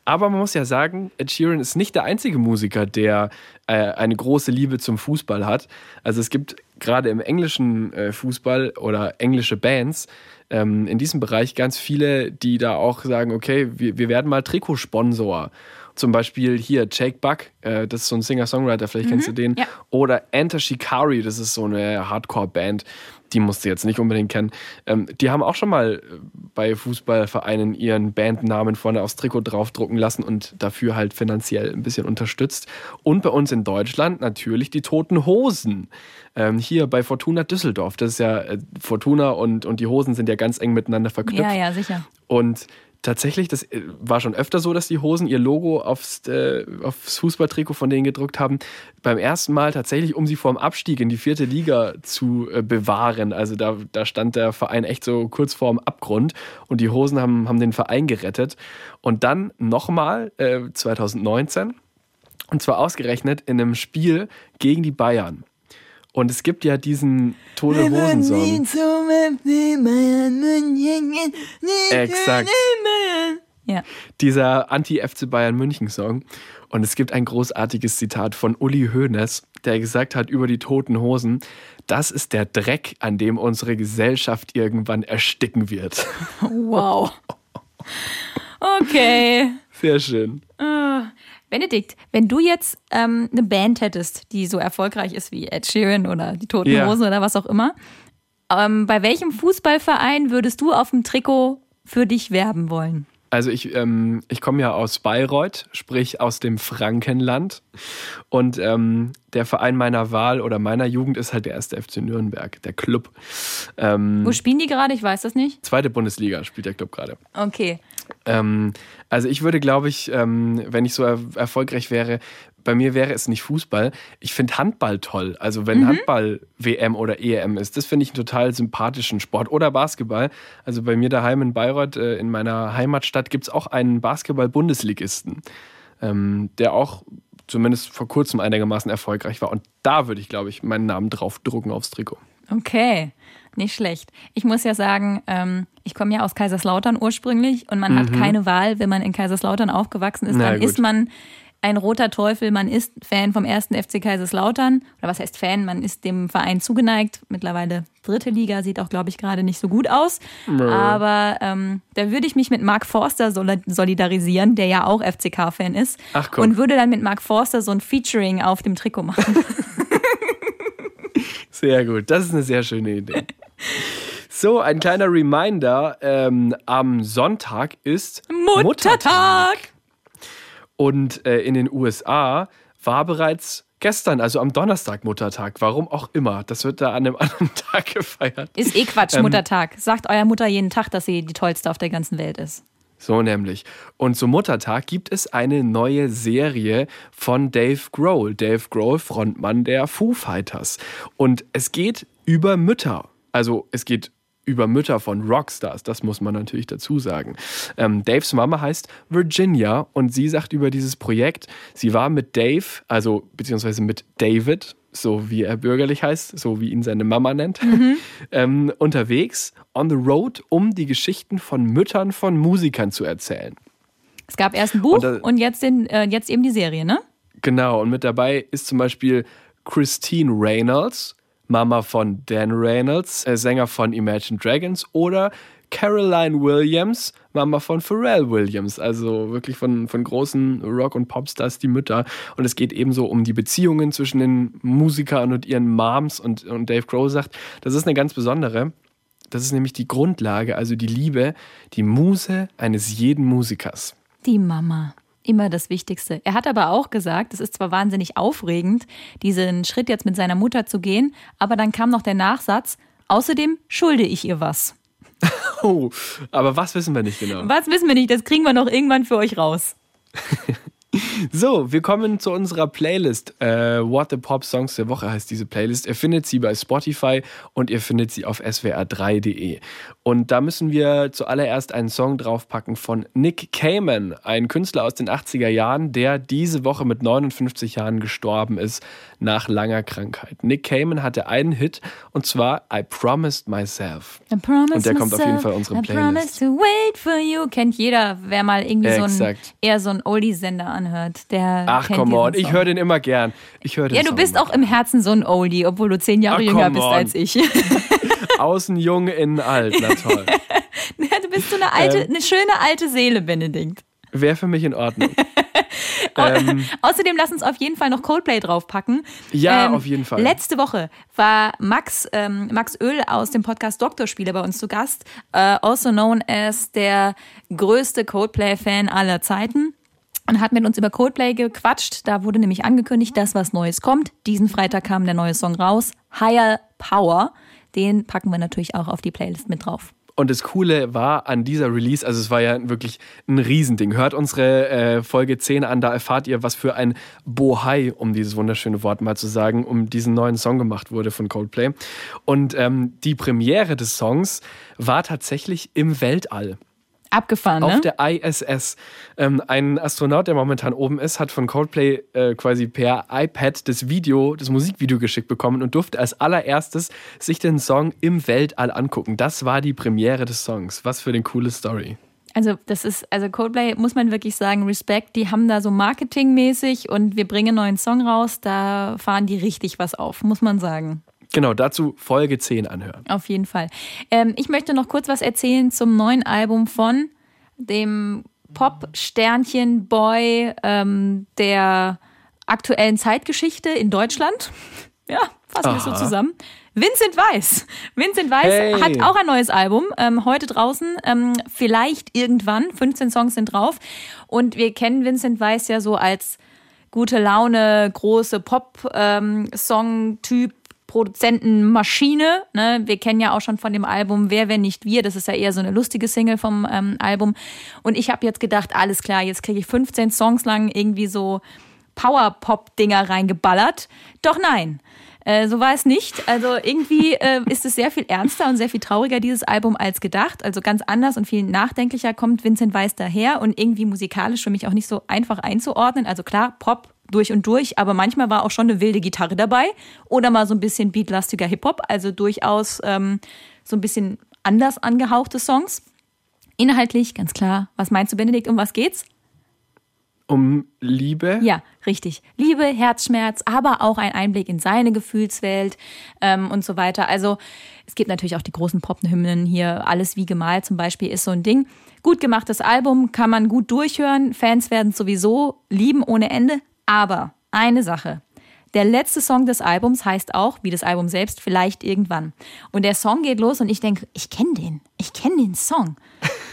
Aber man muss ja sagen, Ed Sheeran ist nicht der einzige Musiker, der äh, eine große Liebe zum Fußball hat. Also es gibt gerade im englischen äh, Fußball oder englische Bands, ähm, in diesem Bereich ganz viele, die da auch sagen, okay, wir, wir werden mal Trikotsponsor. Zum Beispiel hier Jake Buck, äh, das ist so ein Singer-Songwriter, vielleicht kennst du den. ja. Oder Enter Shikari, das ist so eine Hardcore-Band, die musst du jetzt nicht unbedingt kennen. Ähm, die haben auch schon mal äh, bei Fußballvereinen ihren Bandnamen vorne aufs Trikot draufdrucken lassen und dafür halt finanziell ein bisschen unterstützt. Und bei uns in Deutschland natürlich die Toten Hosen. Ähm, hier bei Fortuna Düsseldorf, das ist ja äh, Fortuna und, und die Hosen sind ja ganz eng miteinander verknüpft. Ja, ja, sicher. Und tatsächlich, das äh, war schon öfter so, dass die Hosen ihr Logo aufs, äh, aufs Fußballtrikot von denen gedruckt haben. Beim ersten Mal tatsächlich, um sie vor dem Abstieg in die vierte Liga zu äh, bewahren. Also da, da stand der Verein echt so kurz vorm Abgrund und die Hosen haben, haben den Verein gerettet. Und dann nochmal äh, 2019 und zwar ausgerechnet in einem Spiel gegen die Bayern. Und es gibt ja diesen Tote Hosen-Song. Exakt. Ja. dieser Anti-FC Bayern München-Song. Und es gibt ein großartiges Zitat von Uli Hoeneß, der gesagt hat über die toten Hosen, das ist der Dreck, an dem unsere Gesellschaft irgendwann ersticken wird. Wow. Okay. Sehr schön. Benedikt, wenn du jetzt ähm, eine Band hättest, die so erfolgreich ist wie Ed Sheeran oder die Toten. Hosen oder was auch immer, ähm, bei welchem Fußballverein würdest du auf dem Trikot für dich werben wollen? Also ich, ähm, ich komme ja aus Bayreuth, sprich aus dem Frankenland. Und ähm, der Verein meiner Wahl oder meiner Jugend ist halt der erste FC Nürnberg, der Club. Ähm, Wo spielen die gerade? Ich weiß das nicht. zweite Bundesliga spielt der Club gerade. Okay. Ähm, also ich würde, glaube ich, ähm, wenn ich so er erfolgreich wäre, bei mir wäre es nicht Fußball. Ich finde Handball toll. Also wenn Handball WM oder EM ist, das finde ich einen total sympathischen Sport. Oder Basketball. Also bei mir daheim in Bayreuth, äh, in meiner Heimatstadt, gibt es auch einen Basketball-Bundesligisten, ähm, der auch zumindest vor kurzem einigermaßen erfolgreich war. Und da würde ich, glaube ich, meinen Namen drauf drucken aufs Trikot. Okay, nicht schlecht. Ich muss ja sagen, ähm, ich komme ja aus Kaiserslautern ursprünglich und man hat keine Wahl, wenn man in Kaiserslautern aufgewachsen ist, Mhm. Na dann gut. ist man ein roter Teufel, man ist Fan vom ersten FC Kaiserslautern. Oder was heißt Fan? Man ist dem Verein zugeneigt. Mittlerweile dritte Liga, sieht auch, glaube ich, gerade nicht so gut aus. Aber ähm, da würde ich mich mit Mark Forster soli- solidarisieren, der ja auch FCK-Fan ist. Ach, guck. und würde dann mit Mark Forster so ein Featuring auf dem Trikot machen. Sehr gut, das ist eine sehr schöne Idee. So, ein kleiner Reminder: ähm, Am Sonntag ist Muttertag! Und äh, in den USA war bereits gestern, also am Donnerstag Muttertag, warum auch immer. Das wird da an einem anderen Tag gefeiert. Ist eh Quatsch, Ähm, Muttertag. Sagt eurer Mutter jeden Tag, dass sie die tollste auf der ganzen Welt ist. So nämlich. Und zum Muttertag gibt es eine neue Serie von Dave Grohl. Dave Grohl, Frontmann der Foo Fighters. Und es geht über Mütter. Also es geht über Mütter von Rockstars, das muss man natürlich dazu sagen. Ähm, Daves Mama heißt Virginia und sie sagt über dieses Projekt, sie war mit Dave, also beziehungsweise mit David, so wie er bürgerlich heißt, so wie ihn seine Mama nennt, ähm, unterwegs on the road, um die Geschichten von Müttern von Musikern zu erzählen. Es gab erst ein Buch Und und, da- jetzt, den, äh, jetzt eben die Serie, ne? Genau, und mit dabei ist zum Beispiel Christine Reynolds, Mama von Dan Reynolds, äh, Sänger von Imagine Dragons, oder Caroline Williams, Mama von Pharrell Williams, also wirklich von, von großen Rock- und Popstars, die Mütter. Und es geht ebenso um die Beziehungen zwischen den Musikern und ihren Moms. Und, und Dave Grohl sagt, das ist eine ganz besondere. Das ist nämlich die Grundlage, also die Liebe, die Muse eines jeden Musikers. Die Mama. Immer das Wichtigste. Er hat aber auch gesagt, es ist zwar wahnsinnig aufregend, diesen Schritt jetzt mit seiner Mutter zu gehen, aber dann kam noch der Nachsatz, außerdem schulde ich ihr was. Oh, aber was wissen wir nicht genau. Was wissen wir nicht, das kriegen wir noch irgendwann für euch raus. So, wir kommen zu unserer Playlist. Äh, What the Pop Songs der Woche heißt diese Playlist. Ihr findet sie bei Spotify und ihr findet sie auf swr3.de. Und da müssen wir zuallererst einen Song draufpacken von Nick Cayman, ein Künstler aus den 80er Jahren, der diese Woche mit 59 Jahren gestorben ist nach langer Krankheit. Nick Cayman hatte einen Hit und zwar I Promised Myself. I promise Und der kommt auf jeden myself, Fall in unsere I Playlist. promise to wait for you. Kennt jeder, wer mal irgendwie so ein, Exakt. eher so ein Oldie-Sender anhört. Der Ach, come on, ich höre den immer gern. Ich höre den Ja, du Song bist auch im Herzen so ein Oldie, obwohl du zehn Jahre Ach, jünger bist on. als ich. Außen jung, innen alt. Na toll. Ja, du bist so eine alte, Ähm. eine schöne alte Seele, Benedikt. Wäre für mich in Ordnung. ähm, Außerdem lass uns auf jeden Fall noch Coldplay draufpacken. Ähm, Ja, auf jeden Fall. Letzte Woche war Max, ähm, Max Öl aus dem Podcast Doktorspiele bei uns zu Gast, äh, also known as der größte Coldplay-Fan aller Zeiten. Und hat mit uns über Coldplay gequatscht. Da wurde nämlich angekündigt, dass was Neues kommt. Diesen Freitag kam der neue Song raus. Higher Power. Den packen wir natürlich auch auf die Playlist mit drauf. Und das Coole war an dieser Release, also es war ja wirklich ein Riesending. Hört unsere äh, Folge 10 an, da erfahrt ihr, was für ein Bohai, um dieses wunderschöne Wort mal zu sagen, um diesen neuen Song gemacht wurde von Coldplay. Und ähm, die Premiere des Songs war tatsächlich im Weltall. Abgefahren, ne? Auf der ISS. Ähm, ein Astronaut, der momentan oben ist, hat von Coldplay äh, quasi per iPad das Video, das Musikvideo geschickt bekommen und durfte als allererstes sich den Song im Weltall angucken. Das war die Premiere des Songs. Was für eine coole Story. Also das ist, also Coldplay muss man wirklich sagen, Respekt, die haben da so marketingmäßig und wir bringen einen neuen Song raus, da fahren die richtig was auf, muss man sagen. Genau, dazu Folge 10 anhören. Auf jeden Fall. Ähm, ich möchte noch kurz was erzählen zum neuen Album von dem Pop-Sternchen-Boy ähm, der aktuellen Zeitgeschichte in Deutschland. Ja, fassen wir es so Aha. zusammen. Vincent Weiss. Vincent Weiss Hey. hat auch ein neues Album, ähm, heute draußen, ähm, vielleicht irgendwann. 15 Songs sind drauf. Und wir kennen Vincent Weiss ja so als gute Laune, große Pop-Song-Typ, Produzentenmaschine. Ne? Wir kennen ja auch schon von dem Album Wer, wenn nicht wir. Das ist ja eher so eine lustige Single vom ähm, Album. Und ich habe jetzt gedacht, alles klar, jetzt kriege ich 15 Songs lang irgendwie so Power-Pop-Dinger reingeballert. Doch nein. Äh, so war es nicht. Also irgendwie äh, ist es sehr viel ernster und sehr viel trauriger, dieses Album, als gedacht. Also ganz anders und viel nachdenklicher kommt Vincent Weiss daher und irgendwie musikalisch für mich auch nicht so einfach einzuordnen. Also klar, Pop durch und durch, aber manchmal war auch schon eine wilde Gitarre dabei oder mal so ein bisschen beatlastiger Hip-Hop, also durchaus ähm, so ein bisschen anders angehauchte Songs. Inhaltlich, ganz klar. Was meinst du, Benedikt, um was geht's? Um Liebe? Ja, richtig. Liebe, Herzschmerz, aber auch ein Einblick in seine Gefühlswelt ähm, und so weiter. Also es gibt natürlich auch die großen Pop-Hymnen hier. Alles wie gemalt zum Beispiel ist so ein Ding. Gut gemachtes Album, kann man gut durchhören. Fans werden es sowieso lieben ohne Ende. Aber eine Sache. Der letzte Song des Albums heißt auch, wie das Album selbst, vielleicht irgendwann. Und der Song geht los und ich denke, ich kenne den. Ich kenne den Song.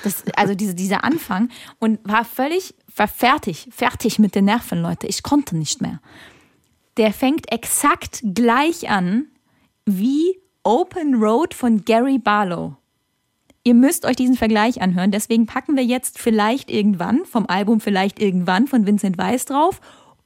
Das, also diese, dieser Anfang und war völlig, war fertig, fertig mit den Nerven, Leute. Ich konnte nicht mehr. Der fängt exakt gleich an wie Open Road von Gary Barlow. Ihr müsst euch diesen Vergleich anhören, deswegen packen wir jetzt vielleicht irgendwann vom Album vielleicht irgendwann von Vincent Weiss drauf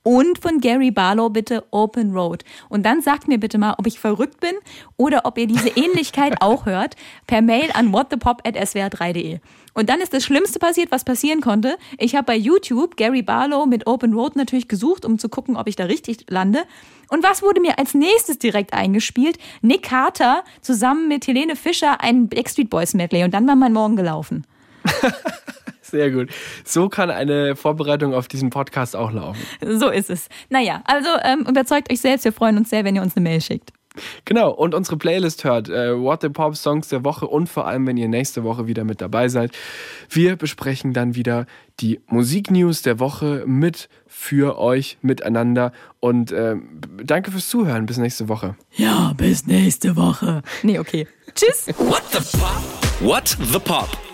und von Gary Barlow bitte Open Road. Und dann sagt mir bitte mal, ob ich verrückt bin oder ob ihr diese Ähnlichkeit auch hört, per Mail an whatthepop.swr3.de. Und dann ist das Schlimmste passiert, was passieren konnte. Ich habe bei YouTube Gary Barlow mit Open Road natürlich gesucht, um zu gucken, ob ich da richtig lande. Und was wurde mir als nächstes direkt eingespielt? Nick Carter zusammen mit Helene Fischer ein Backstreet Boys Medley. Und dann war mein Morgen gelaufen. Sehr gut. So kann eine Vorbereitung auf diesen Podcast auch laufen. So ist es. Naja, also ähm, überzeugt euch selbst. Wir freuen uns sehr, wenn ihr uns eine Mail schickt. Genau, und unsere Playlist hört, äh, What the Pop Songs der Woche und vor allem, wenn ihr nächste Woche wieder mit dabei seid. Wir besprechen dann wieder die Musiknews der Woche mit für euch miteinander und äh, danke fürs Zuhören. Bis nächste Woche. Ja, bis nächste Woche. Nee, okay. Tschüss. What the Pop? What the Pop?